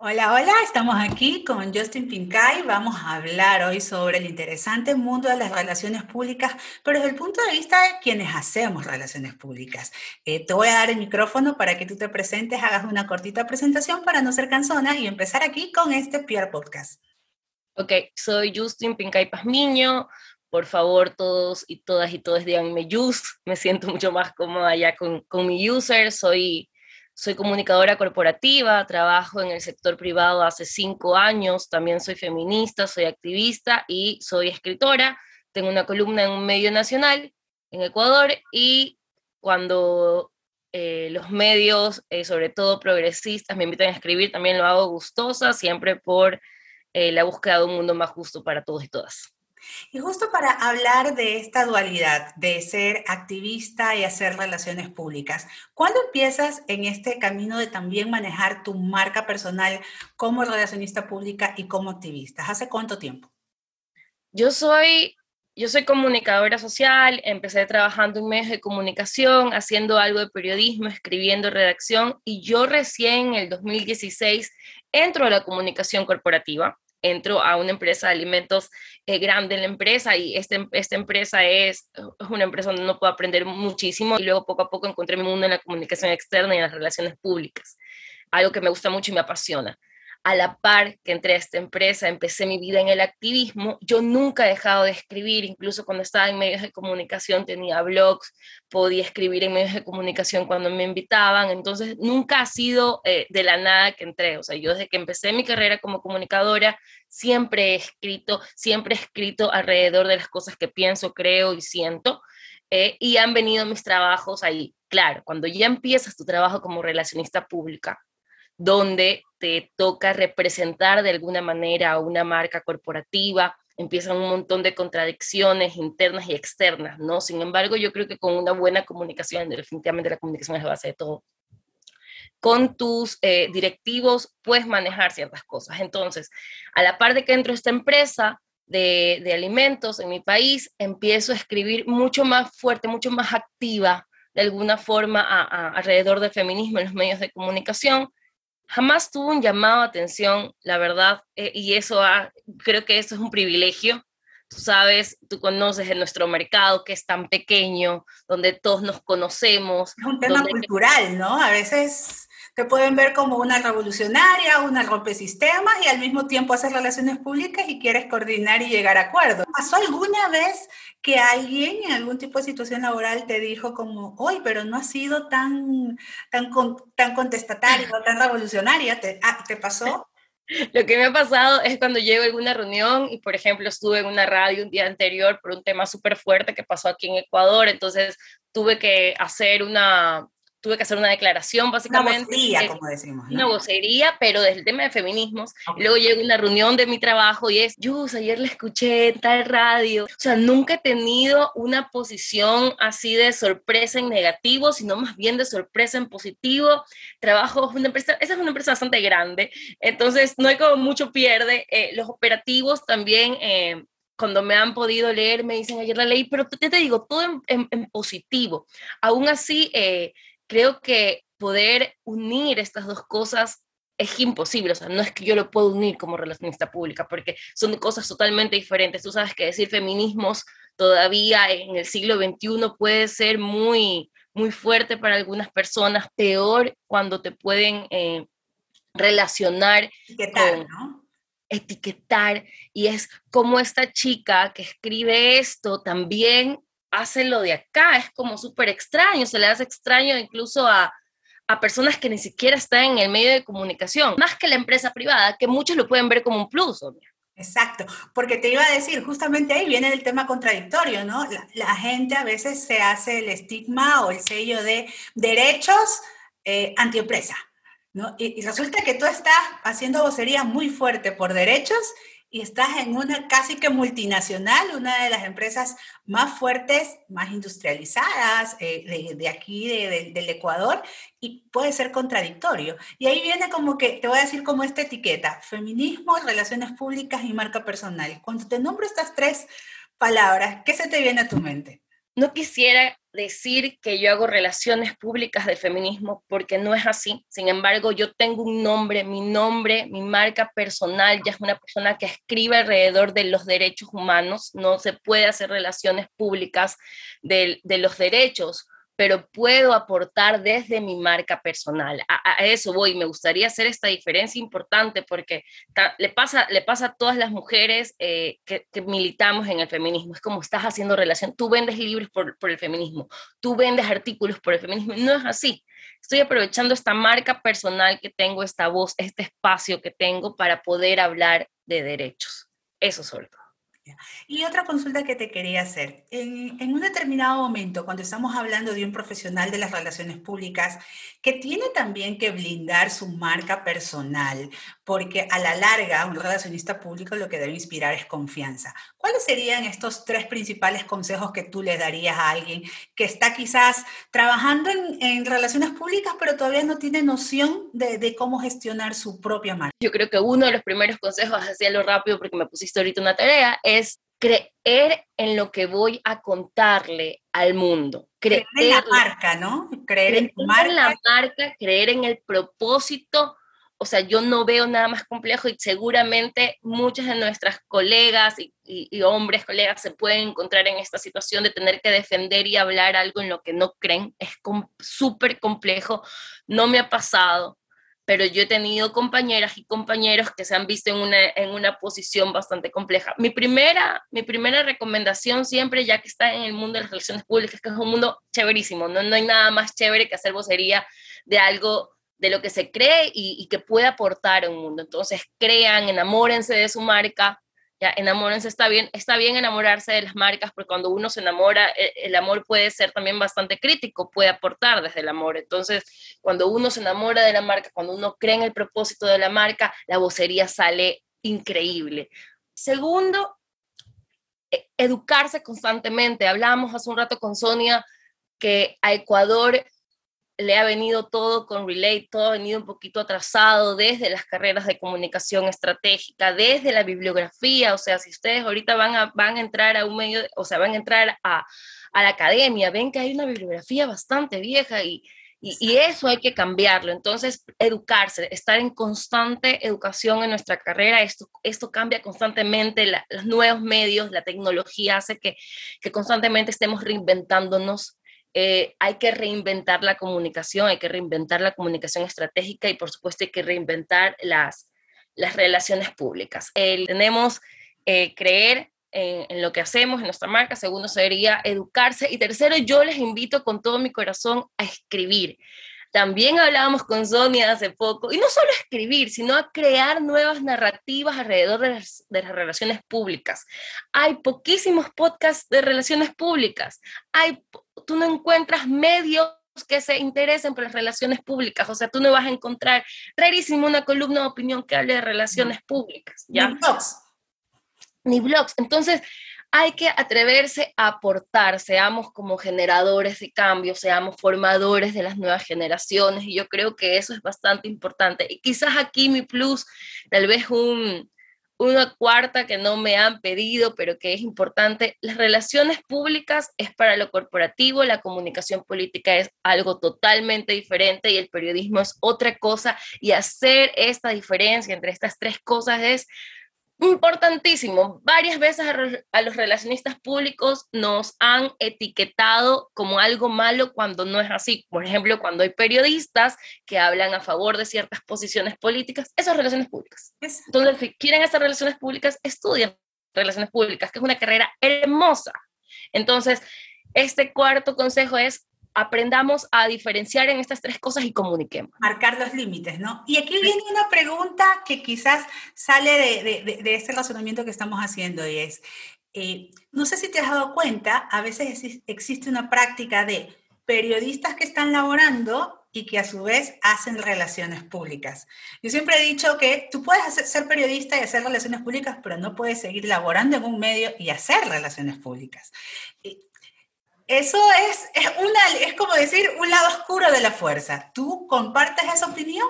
Hola, hola, estamos aquí con Justin Pincay. Vamos a hablar hoy sobre el interesante mundo de las relaciones públicas, pero desde el punto de vista de quienes hacemos relaciones públicas. Eh, te voy a dar el micrófono para que tú te presentes, hagas una cortita presentación para no ser cansona y empezar aquí con este PR Podcast. Ok, soy Justin Pincay Pazmiño. Por favor, todos y todas y todos díganme Just. Me siento mucho más cómoda ya con, con mi user. Soy soy comunicadora corporativa, trabajo en el sector privado hace cinco años, también soy feminista, soy activista y soy escritora. Tengo una columna en un medio nacional en Ecuador y cuando eh, los medios, eh, sobre todo progresistas, me invitan a escribir, también lo hago gustosa, siempre por eh, la búsqueda de un mundo más justo para todos y todas. Y justo para hablar de esta dualidad de ser activista y hacer relaciones públicas, ¿cuándo empiezas en este camino de también manejar tu marca personal como relacionista pública y como activista? ¿Hace cuánto tiempo? Yo soy, yo soy comunicadora social, empecé trabajando en medios de comunicación, haciendo algo de periodismo, escribiendo redacción y yo recién en el 2016 entro a la comunicación corporativa entro a una empresa de alimentos eh, grande en la empresa y este, esta empresa es, una empresa donde no puedo aprender muchísimo y luego poco a poco encontré mi mundo en la comunicación externa y en las relaciones públicas, algo que me gusta mucho y me apasiona a la par que entré a esta empresa, empecé mi vida en el activismo, yo nunca he dejado de escribir, incluso cuando estaba en medios de comunicación tenía blogs, podía escribir en medios de comunicación cuando me invitaban, entonces nunca ha sido eh, de la nada que entré, o sea, yo desde que empecé mi carrera como comunicadora siempre he escrito, siempre he escrito alrededor de las cosas que pienso, creo y siento, eh, y han venido mis trabajos ahí. Claro, cuando ya empiezas tu trabajo como relacionista pública, donde te toca representar de alguna manera a una marca corporativa, empiezan un montón de contradicciones internas y externas, ¿no? Sin embargo, yo creo que con una buena comunicación, definitivamente la comunicación es la base de todo, con tus eh, directivos puedes manejar ciertas cosas. Entonces, a la par de que entro a esta empresa de, de alimentos en mi país, empiezo a escribir mucho más fuerte, mucho más activa de alguna forma alrededor del feminismo en los medios de comunicación jamás tuvo un llamado a atención, la verdad, eh, y eso creo que eso es un privilegio. Tú sabes, tú conoces en nuestro mercado que es tan pequeño, donde todos nos conocemos. Es un tema cultural, ¿no? A veces te pueden ver como una revolucionaria, una rompesistemas y al mismo tiempo hacer relaciones públicas y quieres coordinar y llegar a acuerdos. ¿Pasó alguna vez que alguien en algún tipo de situación laboral te dijo como, hoy, pero no ha sido tan, tan, tan contestatario, tan revolucionaria? ¿Te, ah, ¿Te pasó? Lo que me ha pasado es cuando llego a alguna reunión y, por ejemplo, estuve en una radio un día anterior por un tema súper fuerte que pasó aquí en Ecuador, entonces tuve que hacer una, tuve que hacer una declaración básicamente. Una vocería, como decimos. Una vocería, pero desde el tema de feminismos. Luego llegó una reunión de mi trabajo y es, Yus, ayer la escuché en tal radio. O sea, nunca he tenido una posición así de sorpresa en negativo, sino más bien de sorpresa en positivo. Trabajo en una empresa, esa es una empresa bastante grande, entonces no hay como mucho pierde. Eh, los operativos también... Eh, cuando me han podido leer, me dicen ayer la ley, pero te, te digo, todo en, en, positivo. Aún así, eh, creo que poder unir estas dos cosas es imposible, o sea, no es que yo lo pueda unir como relacionista pública, porque son cosas totalmente diferentes. Tú sabes que decir feminismos todavía en el siglo XXI puede ser muy, muy fuerte para algunas personas, peor cuando te pueden eh, relacionar etiquetar, ¿no? etiquetar, y es como esta chica que escribe esto también hace lo de acá, es como súper extraño, se le hace extraño incluso a, a personas que ni siquiera están en el medio de comunicación, más que la empresa privada, que muchos lo pueden ver como un plus, obvio. Exacto, porque te iba a decir, justamente ahí viene el tema contradictorio, ¿no? La, gente a veces se hace el estigma o el sello de derechos eh, antiempresa, ¿no? Y, resulta que tú estás haciendo vocería muy fuerte por derechos y estás en una casi que multinacional, una de las empresas más fuertes, más industrializadas eh, de, aquí, del Ecuador, y puede ser contradictorio. Y ahí viene como que, te voy a decir como esta etiqueta, feminismo, relaciones públicas y marca personal. Cuando te nombro estas tres palabras, ¿qué se te viene a tu mente? No quisiera decir que yo hago relaciones públicas del feminismo porque no es así. Sin embargo, yo tengo un nombre, mi nombre, mi marca personal ya es una persona que escribe alrededor de los derechos humanos. No se puede hacer relaciones públicas de, de los derechos pero puedo aportar desde mi marca personal. A, eso voy, me gustaría hacer esta diferencia importante porque le, pasa, le pasa a todas las mujeres eh, que, militamos en el feminismo. Es como estás haciendo relación, tú vendes libros por, el feminismo, tú vendes artículos por el feminismo. No es así. Estoy aprovechando esta marca personal que tengo, esta voz, este espacio que tengo para poder hablar de derechos. Eso sobre todo. Y otra consulta que te quería hacer. En, un determinado momento, cuando estamos hablando de un profesional de las relaciones públicas que tiene también que blindar su marca personal, porque a la larga un relacionista público lo que debe inspirar es confianza. ¿Cuáles serían estos tres principales consejos que tú le darías a alguien que está quizás trabajando en, relaciones públicas, pero todavía no tiene noción de, de, cómo gestionar su propia marca? Yo creo que uno de los primeros consejos, lo rápido porque me pusiste ahorita una tarea, es creer en lo que voy a contarle al mundo. Creer, en la marca, ¿no? Creer, en, marca. la marca, creer en el propósito. O sea, yo no veo nada más complejo y seguramente muchas de nuestras colegas y, y hombres, colegas, se pueden encontrar en esta situación de tener que defender y hablar algo en lo que no creen. Es súper complejo. No me ha pasado pero yo he tenido compañeras y compañeros que se han visto en una, en una posición bastante compleja. Mi primera, mi primera recomendación siempre, ya que está en el mundo de las relaciones públicas, que es un mundo chéverísimo, no, no hay nada más chévere que hacer vocería de algo de lo que se cree y, que puede aportar a un mundo. Entonces, crean, enamórense de su marca, ya enamórense, está bien, está bien enamorarse de las marcas, porque cuando uno se enamora, el, el, amor puede ser también bastante crítico, puede aportar desde el amor. Entonces, cuando uno se enamora de la marca, cuando uno cree en el propósito de la marca, la vocería sale increíble. Segundo, e, educarse constantemente. Hablábamos hace un rato con Sonia que a Ecuador le ha venido todo con Relay, todo ha venido un poquito atrasado desde las carreras de comunicación estratégica, desde la bibliografía, o sea, si ustedes ahorita van a, van a entrar a un medio, o sea, van a entrar a, a la academia, ven que hay una bibliografía bastante vieja y, y, y, eso hay que cambiarlo. Entonces, educarse, estar en constante educación en nuestra carrera, esto, esto cambia constantemente, los nuevos medios, la tecnología hace que, que constantemente estemos reinventándonos eh, hay que reinventar la comunicación, hay que reinventar la comunicación estratégica y por supuesto hay que reinventar las, las relaciones públicas. tenemos eh, creer en, lo que hacemos, en nuestra marca. Segundo sería educarse. Y tercero, yo les invito con todo mi corazón a escribir. También hablábamos con Sonia hace poco, y no solo a escribir, sino a crear nuevas narrativas alrededor de las, de las relaciones públicas. Hay poquísimos podcasts de relaciones públicas. Hay, tú no encuentras medios que se interesen por las relaciones públicas. O sea, tú no vas a encontrar rarísimo una columna de opinión que hable de relaciones públicas. ¿ya? Ni blogs. Ni blogs. Entonces, hay que atreverse a aportar, seamos como generadores de cambio, seamos formadores de las nuevas generaciones y yo creo que eso es bastante importante. Y quizás aquí mi plus, tal vez un, una cuarta que no me han pedido, pero que es importante, las relaciones públicas es para lo corporativo, la comunicación política es algo totalmente diferente y el periodismo es otra cosa y hacer esta diferencia entre estas tres cosas es importantísimo. Varias veces a, los relacionistas públicos nos han etiquetado como algo malo cuando no es así. Por ejemplo, cuando hay periodistas que hablan a favor de ciertas posiciones políticas, esas relaciones públicas. Entonces, si quieren hacer relaciones públicas, estudian relaciones públicas, que es una carrera hermosa. Entonces, este cuarto consejo es aprendamos a diferenciar en estas tres cosas y comuniquemos. Marcar los límites, ¿no? Y aquí viene una pregunta que quizás sale de, de, de este razonamiento que estamos haciendo y es, eh, no sé si te has dado cuenta, a veces existe una práctica de periodistas que están laborando y que a su vez hacen relaciones públicas. Yo siempre he dicho que tú puedes ser periodista y hacer relaciones públicas, pero no puedes seguir laborando en un medio y hacer relaciones públicas. Eso es, es, una, es como decir un lado oscuro de la fuerza. ¿Tú compartes esa opinión?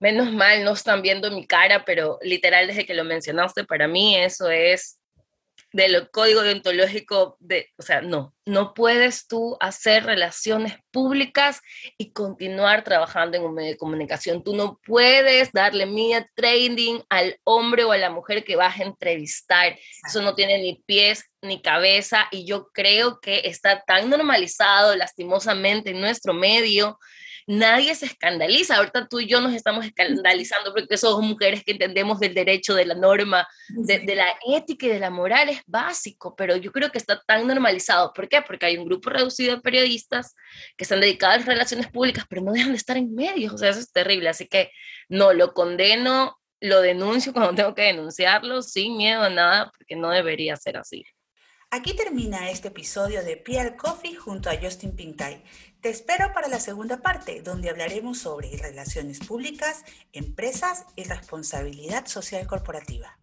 Menos mal, no están viendo mi cara, pero literal desde que lo mencionaste, para mí eso es del código deontológico de, o sea, no, no puedes tú hacer relaciones públicas y continuar trabajando en un medio de comunicación. Tú no puedes darle media training al hombre o a la mujer que vas a entrevistar. Eso no tiene ni pies ni cabeza y yo creo que está tan normalizado lastimosamente en nuestro medio nadie se escandaliza. Ahorita tú y yo nos estamos escandalizando porque somos mujeres que entendemos del derecho, de la norma, de, la ética y de la moral, es básico, pero yo creo que está tan normalizado. ¿Por qué? Porque hay un grupo reducido de periodistas que están dedicados a las relaciones públicas, pero no dejan de estar en medios. O sea, eso es terrible. Así que no, lo condeno, lo denuncio cuando tengo que denunciarlo, sin miedo a nada, porque no debería ser así. Aquí termina este episodio de Pierre Coffee junto a Justin Pincay. Te espero para la segunda parte, donde hablaremos sobre relaciones públicas, empresas y responsabilidad social corporativa.